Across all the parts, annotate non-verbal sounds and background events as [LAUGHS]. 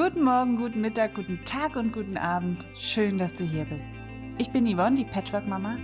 Guten Morgen, guten Mittag, guten Tag und guten Abend. Schön, dass du hier bist. Ich bin Yvonne, die Patchwork-Mama,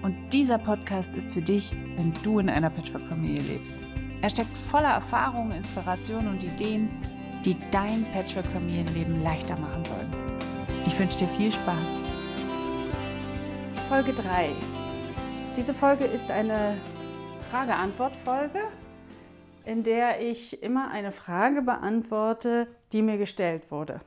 und dieser Podcast ist für dich, wenn du in einer Patchwork-Familie lebst. Er steckt voller Erfahrungen, Inspirationen und Ideen, die dein Patchwork-Familienleben leichter machen sollen. Ich wünsche dir viel Spaß. Folge 3. Diese Folge ist eine Frage-Antwort-Folge in der ich immer eine Frage beantworte, die mir gestellt wurde.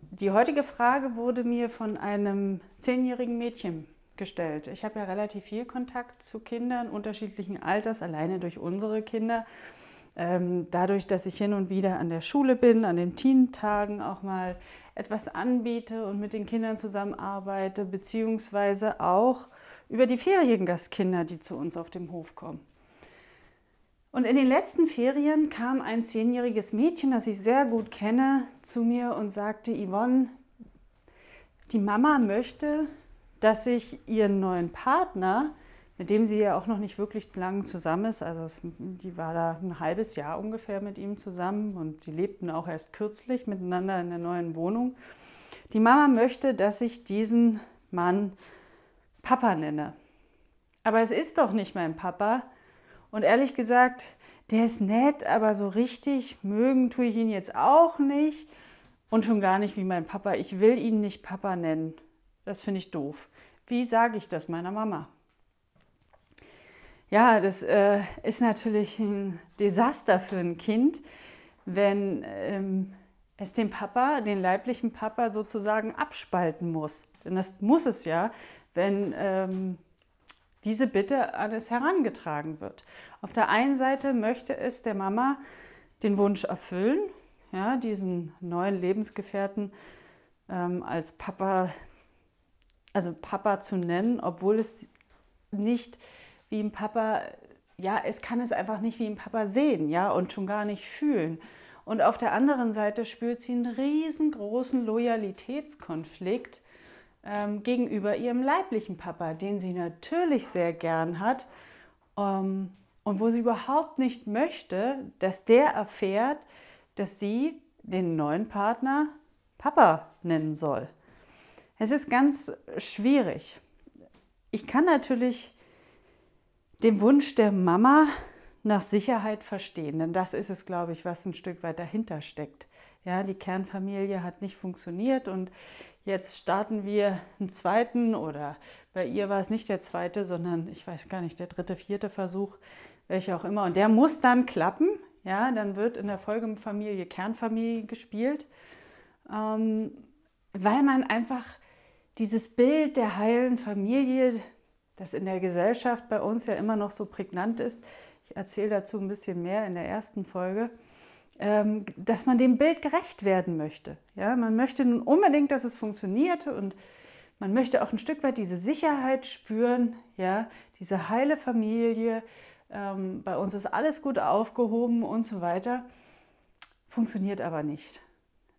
Die heutige Frage wurde mir von einem zehnjährigen Mädchen gestellt. Ich habe ja relativ viel Kontakt zu Kindern unterschiedlichen Alters, alleine durch unsere Kinder. Ähm, dadurch, dass ich hin und wieder an der Schule bin, an den Teentagen auch mal etwas anbiete und mit den Kindern zusammenarbeite, beziehungsweise auch über die Feriengastkinder, die zu uns auf dem Hof kommen. Und in den letzten Ferien kam ein zehnjähriges Mädchen, das ich sehr gut kenne, zu mir und sagte, Yvonne, die Mama möchte, dass ich ihren neuen Partner, mit dem sie ja auch noch nicht wirklich lang zusammen ist, also es, die war da ein halbes Jahr ungefähr mit ihm zusammen und sie lebten auch erst kürzlich miteinander in der neuen Wohnung. Die Mama möchte, dass ich diesen Mann Papa nenne. Aber es ist doch nicht mein Papa, und ehrlich gesagt, der ist nett, aber so richtig mögen tue ich ihn jetzt auch nicht. Und schon gar nicht wie mein Papa. Ich will ihn nicht Papa nennen. Das finde ich doof. Wie sage ich das meiner Mama? Ja, das äh, ist natürlich ein Desaster für ein Kind, wenn ähm, es den Papa, den leiblichen Papa sozusagen abspalten muss. Denn das muss es ja, wenn ähm, diese Bitte an es herangetragen wird. Auf der einen Seite möchte es der Mama den Wunsch erfüllen, ja, diesen neuen Lebensgefährten ähm, als Papa, also Papa zu nennen, obwohl es nicht wie ein Papa, ja, es kann es einfach nicht wie ein Papa sehen, ja, und schon gar nicht fühlen. Und auf der anderen Seite spürt sie einen riesengroßen Loyalitätskonflikt ähm, gegenüber ihrem leiblichen Papa, den sie natürlich sehr gern hat ähm, und wo sie überhaupt nicht möchte, dass der erfährt, dass sie den neuen Partner Papa nennen soll. Es ist ganz schwierig. Ich kann natürlich den Wunsch der Mama nach Sicherheit verstehen, denn das ist es, glaube ich, was ein Stück weit dahinter steckt. Ja, die Kernfamilie hat nicht funktioniert und jetzt starten wir einen zweiten oder bei ihr war es nicht der zweite, sondern ich weiß gar nicht, der dritte, vierte Versuch, welcher auch immer. Und der muss dann klappen. Ja, dann wird in der Folgefamilie Kernfamilie gespielt, ähm, weil man einfach dieses Bild der heilen Familie, das in der Gesellschaft bei uns ja immer noch so prägnant ist, ich erzähle dazu ein bisschen mehr in der ersten Folge, dass man dem Bild gerecht werden möchte. Ja, man möchte nun unbedingt, dass es funktioniert und man möchte auch ein Stück weit diese Sicherheit spüren, ja, diese heile Familie, ähm, bei uns ist alles gut aufgehoben und so weiter. Funktioniert aber nicht.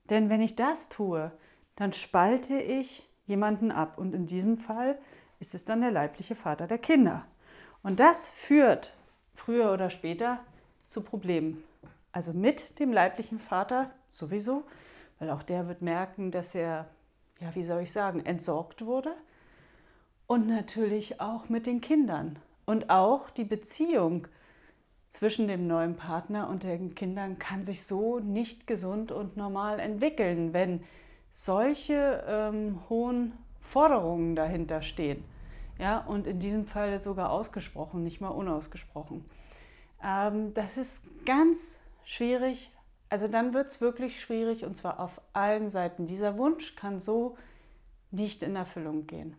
Denn wenn ich das tue, dann spalte ich jemanden ab und in diesem Fall ist es dann der leibliche Vater der Kinder. Und das führt früher oder später zu Problemen. Also mit dem leiblichen Vater sowieso, weil auch der wird merken, dass er, ja, wie soll ich sagen, entsorgt wurde. Und natürlich auch mit den Kindern. Und auch die Beziehung zwischen dem neuen Partner und den Kindern kann sich so nicht gesund und normal entwickeln, wenn solche ähm, hohen Forderungen dahinter stehen. Ja, und in diesem Fall sogar ausgesprochen, nicht mal unausgesprochen. Ähm, das ist ganz schwierig. Also dann wird es wirklich schwierig und zwar auf allen Seiten. Dieser Wunsch kann so nicht in Erfüllung gehen.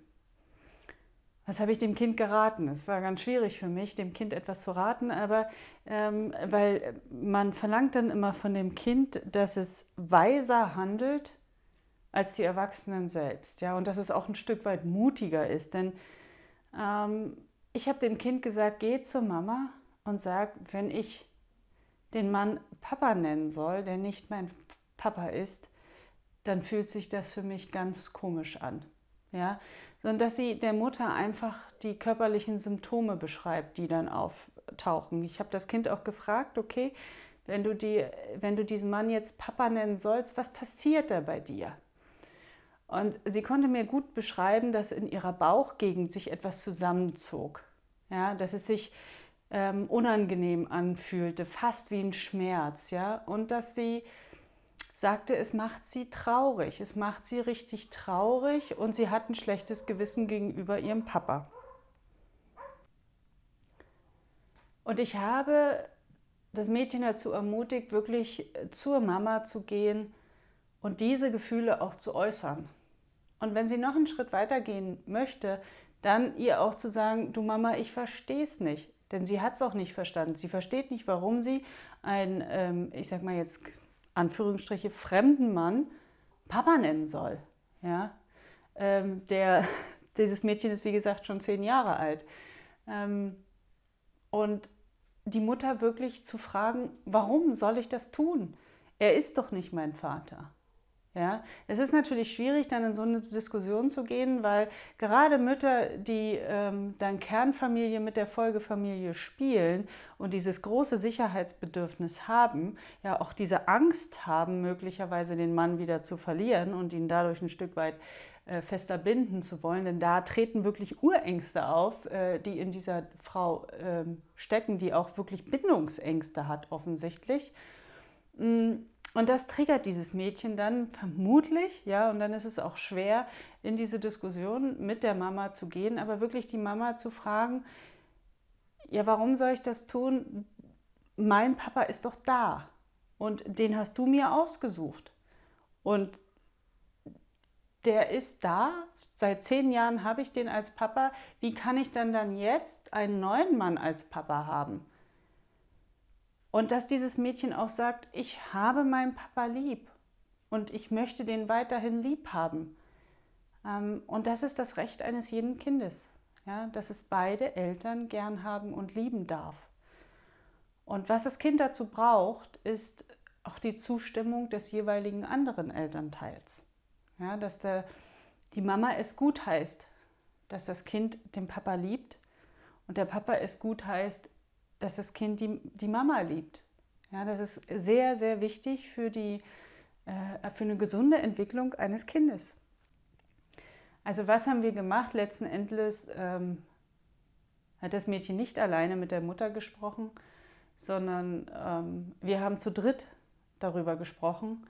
Was habe ich dem Kind geraten? Es war ganz schwierig für mich, dem Kind etwas zu raten, aber ähm, weil man verlangt dann immer von dem Kind, dass es weiser handelt als die Erwachsenen selbst, ja, und dass es auch ein Stück weit mutiger ist, denn ähm, ich habe dem Kind gesagt, geh zur Mama und sag, wenn ich den Mann Papa nennen soll, der nicht mein Papa ist, dann fühlt sich das für mich ganz komisch an. Ja? Sondern dass sie der Mutter einfach die körperlichen Symptome beschreibt, die dann auftauchen. Ich habe das Kind auch gefragt, okay, wenn du, die, wenn du diesen Mann jetzt Papa nennen sollst, was passiert da bei dir? Und sie konnte mir gut beschreiben, dass in ihrer Bauchgegend sich etwas zusammenzog. Ja, dass es sich ähm, unangenehm anfühlte, fast wie ein Schmerz. Ja? Und dass sie sagte, es macht sie traurig, es macht sie richtig traurig und sie hat ein schlechtes Gewissen gegenüber ihrem Papa. Und ich habe das Mädchen dazu ermutigt, wirklich zur Mama zu gehen und diese Gefühle auch zu äußern. Und wenn sie noch einen Schritt weiter gehen möchte, dann ihr auch zu sagen, du Mama, ich verstehe es nicht. Denn sie hat es auch nicht verstanden. Sie versteht nicht, warum sie einen, ähm, ich sag mal jetzt Anführungsstriche, fremden Mann Papa nennen soll. Ja? Ähm, der, [LAUGHS] dieses Mädchen ist, wie gesagt, schon zehn Jahre alt. Ähm, und die Mutter wirklich zu fragen, warum soll ich das tun? Er ist doch nicht mein Vater. Ja, es ist natürlich schwierig, dann in so eine Diskussion zu gehen, weil gerade Mütter, die ähm, dann Kernfamilie mit der Folgefamilie spielen und dieses große Sicherheitsbedürfnis haben, ja auch diese Angst haben, möglicherweise den Mann wieder zu verlieren und ihn dadurch ein Stück weit äh, fester binden zu wollen, denn da treten wirklich Urängste auf, äh, die in dieser Frau äh, stecken, die auch wirklich Bindungsängste hat offensichtlich. Mm, und das triggert dieses Mädchen dann vermutlich, ja, und dann ist es auch schwer, in diese Diskussion mit der Mama zu gehen, aber wirklich die Mama zu fragen, ja, warum soll ich das tun? Mein Papa ist doch da und den hast du mir ausgesucht. Und der ist da, seit zehn Jahren habe ich den als Papa. Wie kann ich dann dann jetzt einen neuen Mann als Papa haben? Und dass dieses Mädchen auch sagt, ich habe meinen Papa lieb und ich möchte den weiterhin lieb haben. Ähm, und das ist das Recht eines jeden Kindes, ja, dass es beide Eltern gern haben und lieben darf. Und was das Kind dazu braucht, ist auch die Zustimmung des jeweiligen anderen Elternteils. Ja, dass der, die Mama es gut heißt, dass das Kind den Papa liebt und der Papa es gut heißt, dass das Kind die, die Mama liebt. Ja, das ist sehr, sehr wichtig für, die, äh, für eine gesunde Entwicklung eines Kindes. Also was haben wir gemacht? Letzten Endes ähm, hat das Mädchen nicht alleine mit der Mutter gesprochen, sondern ähm, wir haben zu dritt darüber gesprochen.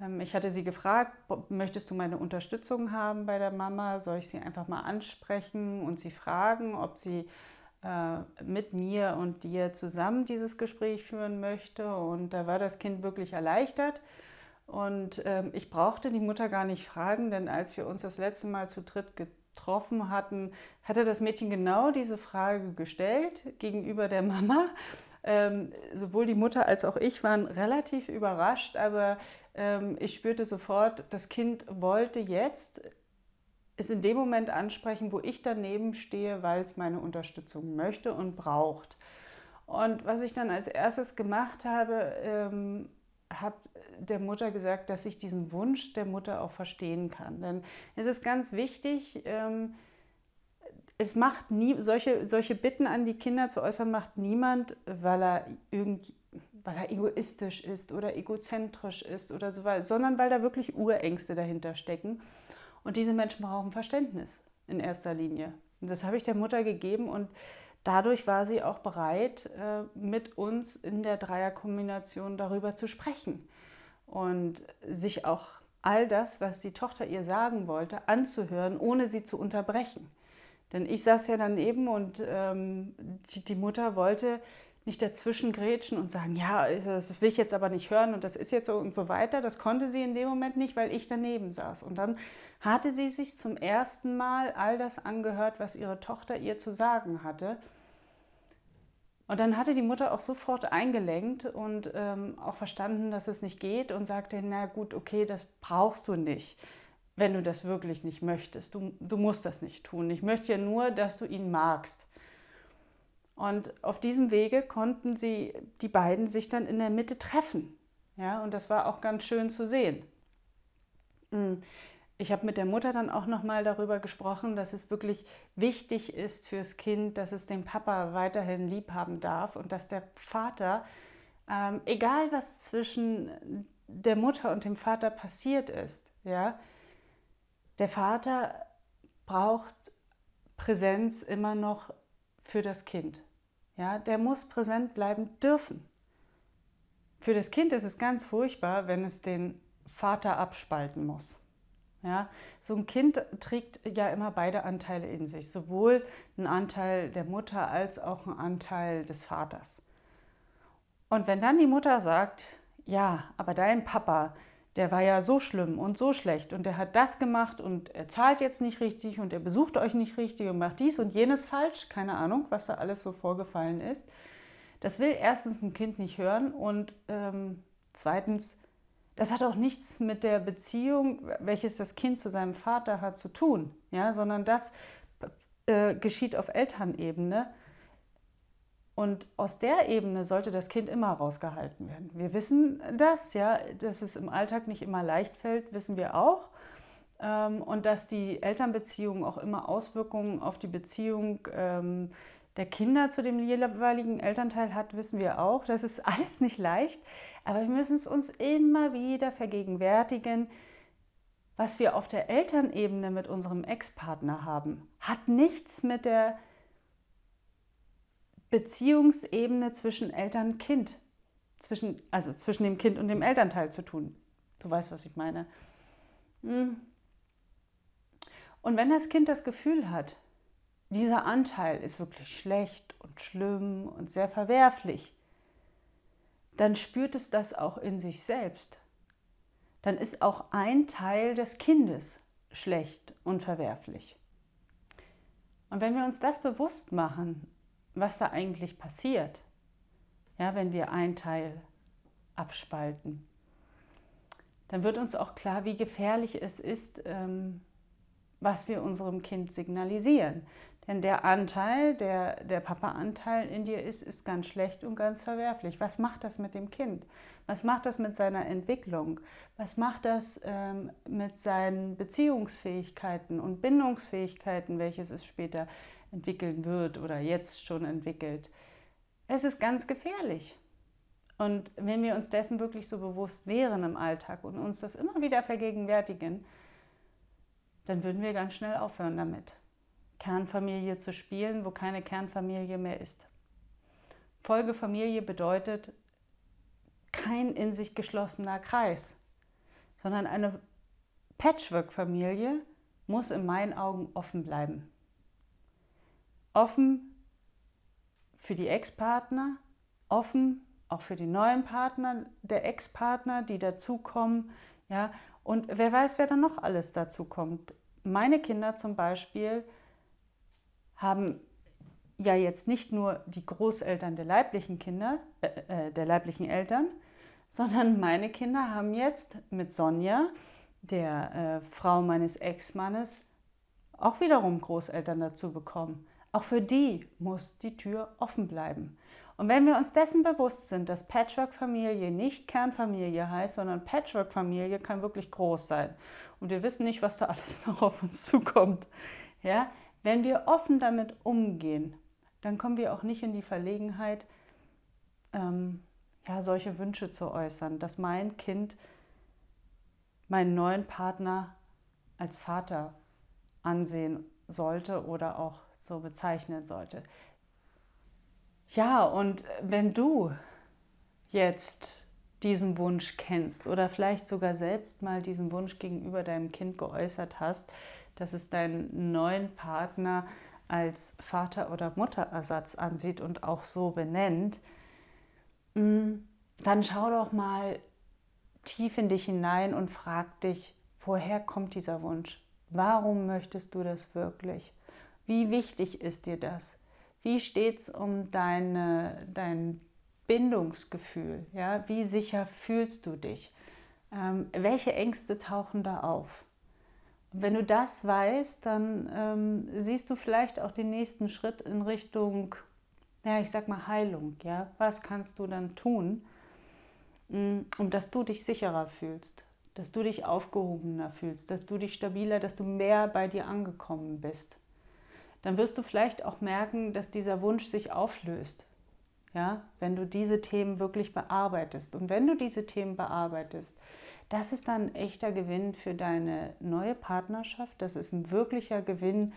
Ähm, ich hatte sie gefragt, möchtest du meine Unterstützung haben bei der Mama? Soll ich sie einfach mal ansprechen und sie fragen, ob sie mit mir und dir zusammen dieses Gespräch führen möchte. Und da war das Kind wirklich erleichtert. Und ähm, ich brauchte die Mutter gar nicht fragen, denn als wir uns das letzte Mal zu dritt getroffen hatten, hatte das Mädchen genau diese Frage gestellt gegenüber der Mama. Ähm, sowohl die Mutter als auch ich waren relativ überrascht, aber ähm, ich spürte sofort, das Kind wollte jetzt es in dem Moment ansprechen, wo ich daneben stehe, weil es meine Unterstützung möchte und braucht. Und was ich dann als erstes gemacht habe, ähm, habe der Mutter gesagt, dass ich diesen Wunsch der Mutter auch verstehen kann. Denn es ist ganz wichtig, ähm, es macht nie, solche, solche Bitten an die Kinder zu äußern, macht niemand, weil er irgendwie weil er egoistisch ist oder egozentrisch ist oder so weiter, sondern weil da wirklich Urängste dahinter stecken. Und diese Menschen brauchen Verständnis in erster Linie. Und das habe ich der Mutter gegeben und dadurch war sie auch bereit, äh, mit uns in der Dreierkombination darüber zu sprechen und sich auch all das, was die Tochter ihr sagen wollte, anzuhören, ohne sie zu unterbrechen. Denn ich saß ja daneben und ähm, die, die, Mutter wollte nicht dazwischen grätschen und sagen, ja, das will ich jetzt aber nicht hören und das ist jetzt so und so weiter. Das konnte sie in dem Moment nicht, weil ich daneben saß. Und dann hatte sie sich zum ersten Mal all das angehört, was ihre Tochter ihr zu sagen hatte. Und dann hatte die Mutter auch sofort eingelenkt und ähm, auch verstanden, dass es nicht geht und sagte, na gut, okay, das brauchst du nicht, wenn du das wirklich nicht möchtest. Du, du musst das nicht tun. Ich möchte ja nur, dass du ihn magst. Und auf diesem Wege konnten sie, die beiden sich dann in der Mitte treffen. Ja, und das war auch ganz schön zu sehen. Ich habe mit der Mutter dann auch nochmal darüber gesprochen, dass es wirklich wichtig ist fürs Kind, dass es den Papa weiterhin lieb haben darf und dass der Vater ähm, egal was zwischen der Mutter und dem Vater passiert ist, ja, der Vater braucht Präsenz immer noch für das Kind. Ja, der muss präsent bleiben dürfen. Für das Kind ist es ganz furchtbar, wenn es den Vater abspalten muss. Ja, so ein Kind trägt ja immer beide Anteile in sich, sowohl einen Anteil der Mutter als auch einen Anteil des Vaters. Und wenn dann die Mutter sagt, ja, aber dein Papa, der war ja so schlimm und so schlecht und der hat das gemacht und er zahlt jetzt nicht richtig und er besucht euch nicht richtig und macht dies und jenes falsch, keine Ahnung, was da alles so vorgefallen ist. Das will erstens ein Kind nicht hören und ähm, zweitens, das hat auch nichts mit der Beziehung, welches das Kind zu seinem Vater hat, zu tun, ja, sondern das äh, geschieht auf Elternebene. Und aus der Ebene sollte das Kind immer rausgehalten werden. Wir wissen das, ja, dass es im Alltag nicht immer leicht fällt, wissen wir auch. Ähm, und dass die Elternbeziehung auch immer Auswirkungen auf die Beziehung ähm, der Kinder zu dem jeweiligen Elternteil hat, wissen wir auch. Das ist [LAUGHS] alles nicht leicht, aber wir müssen es uns immer wieder vergegenwärtigen. Was wir auf der Elternebene mit unserem Ex-Partner haben, hat nichts mit der Beziehungsebene zwischen Eltern und Kind, zwischen, also zwischen dem Kind und dem Elternteil zu tun. Du weißt, was ich meine. Hm. Und wenn das Kind das Gefühl hat, dieser Anteil ist wirklich schlecht und schlimm und sehr verwerflich, dann spürt es das auch in sich selbst. Dann ist auch ein Teil des Kindes schlecht und verwerflich. Und wenn wir uns das bewusst machen was da eigentlich passiert, ja, wenn wir ein Teil abspalten. Dann wird uns auch klar, wie gefährlich es ist, ähm, was wir unserem Kind signalisieren. Denn der Anteil, der, der Papa-Anteil in dir ist, ist ganz schlecht und ganz verwerflich. Was macht das mit dem Kind? Was macht das mit seiner Entwicklung? Was macht das ähm, mit seinen Beziehungsfähigkeiten und Bindungsfähigkeiten, welches es später entwickeln wird oder jetzt schon entwickelt. Es ist ganz gefährlich. Und wenn wir uns dessen wirklich so bewusst wären im Alltag und uns das immer wieder vergegenwärtigen, dann würden wir ganz schnell aufhören damit, Kernfamilie zu spielen, wo keine Kernfamilie mehr ist. Folgefamilie bedeutet kein in sich geschlossener Kreis, sondern eine Patchwork-Familie muss in meinen Augen offen bleiben offen für die Ex-Partner, offen auch für die neuen Partner der Ex-Partner, die dazukommen. Ja, und wer weiß, wer dann noch alles dazukommt. Meine Kinder zum Beispiel haben ja jetzt nicht nur die Großeltern der leiblichen Kinder, äh, äh der leiblichen Eltern, sondern meine Kinder haben jetzt mit Sonja, der äh, Frau meines Ex-Mannes, auch wiederum Großeltern dazu bekommen. Auch für die muss die Tür offen bleiben. Und wenn wir uns dessen bewusst sind, dass Patchwork-Familie nicht Kernfamilie heißt, sondern Patchwork-Familie kann wirklich groß sein. Und wir wissen nicht, was da alles [LAUGHS] noch auf uns zukommt. Ja? Wenn wir offen damit umgehen, dann kommen wir auch nicht in die Verlegenheit, ähm, ja, solche Wünsche zu äußern, dass mein Kind meinen neuen Partner als Vater ansehen sollte oder auch so bezeichnen sollte. Ja, und wenn du jetzt diesen Wunsch kennst oder vielleicht sogar selbst mal diesen Wunsch gegenüber deinem Kind geäußert hast, dass es deinen neuen Partner als Vater- oder Mutterersatz ansieht und auch so benennt, mm, dann schau doch mal tief in dich hinein und frag dich, woher kommt dieser Wunsch? Warum möchtest du das wirklich? Wie wichtig ist dir das? Wie steht es um deine, dein Bindungsgefühl? Ja? Wie sicher fühlst du dich? Ähm, welche Ängste tauchen da auf? Wenn du das weißt, dann ähm, siehst du vielleicht auch den nächsten Schritt in Richtung, ja, ich sag mal Heilung. Ja? Was kannst du dann tun, mm, um dass du dich sicherer fühlst? dass du dich aufgehobener fühlst, dass du dich stabiler, dass du mehr bei dir angekommen bist dann wirst du vielleicht auch merken, dass dieser Wunsch sich auflöst. ja, wenn du diese Themen wirklich bearbeitest. Und wenn du diese Themen bearbeitest, das ist dann ein echter Gewinn für deine neue Partnerschaft. Das ist ein wirklicher Gewinn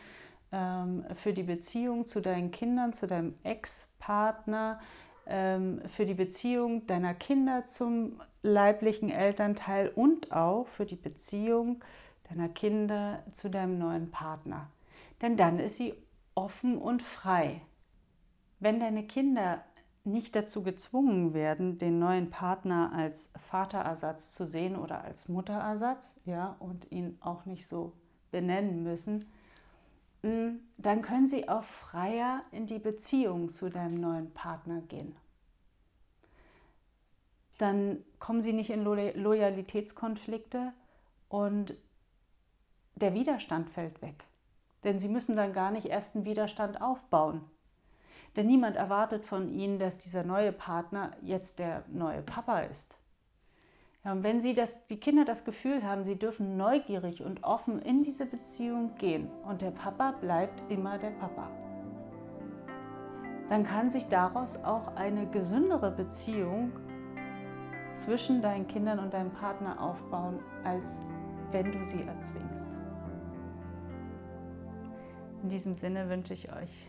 ähm, für die Beziehung zu deinen Kindern, zu deinem Ex-Partner, ähm, für die Beziehung deiner Kinder zum leiblichen Elternteil und auch für die Beziehung deiner Kinder zu deinem neuen Partner. Denn dann ist sie offen und frei. Wenn deine Kinder nicht dazu gezwungen werden, den neuen Partner als Vaterersatz zu sehen oder als Mutterersatz, ja, und ihn auch nicht so benennen müssen, mm, dann können sie auch freier in die Beziehung zu deinem neuen Partner gehen. Dann kommen sie nicht in Loyalitätskonflikte und der Widerstand fällt weg. Denn sie müssen dann gar nicht erst einen Widerstand aufbauen. Denn niemand erwartet von ihnen, dass dieser neue Partner jetzt der neue Papa ist. Ja, und wenn sie das, die Kinder das Gefühl haben, sie dürfen neugierig und offen in diese Beziehung gehen und der Papa bleibt immer der Papa, dann kann sich daraus auch eine gesündere Beziehung zwischen deinen Kindern und deinem Partner aufbauen, als wenn du sie erzwingst. In diesem Sinne wünsche ich euch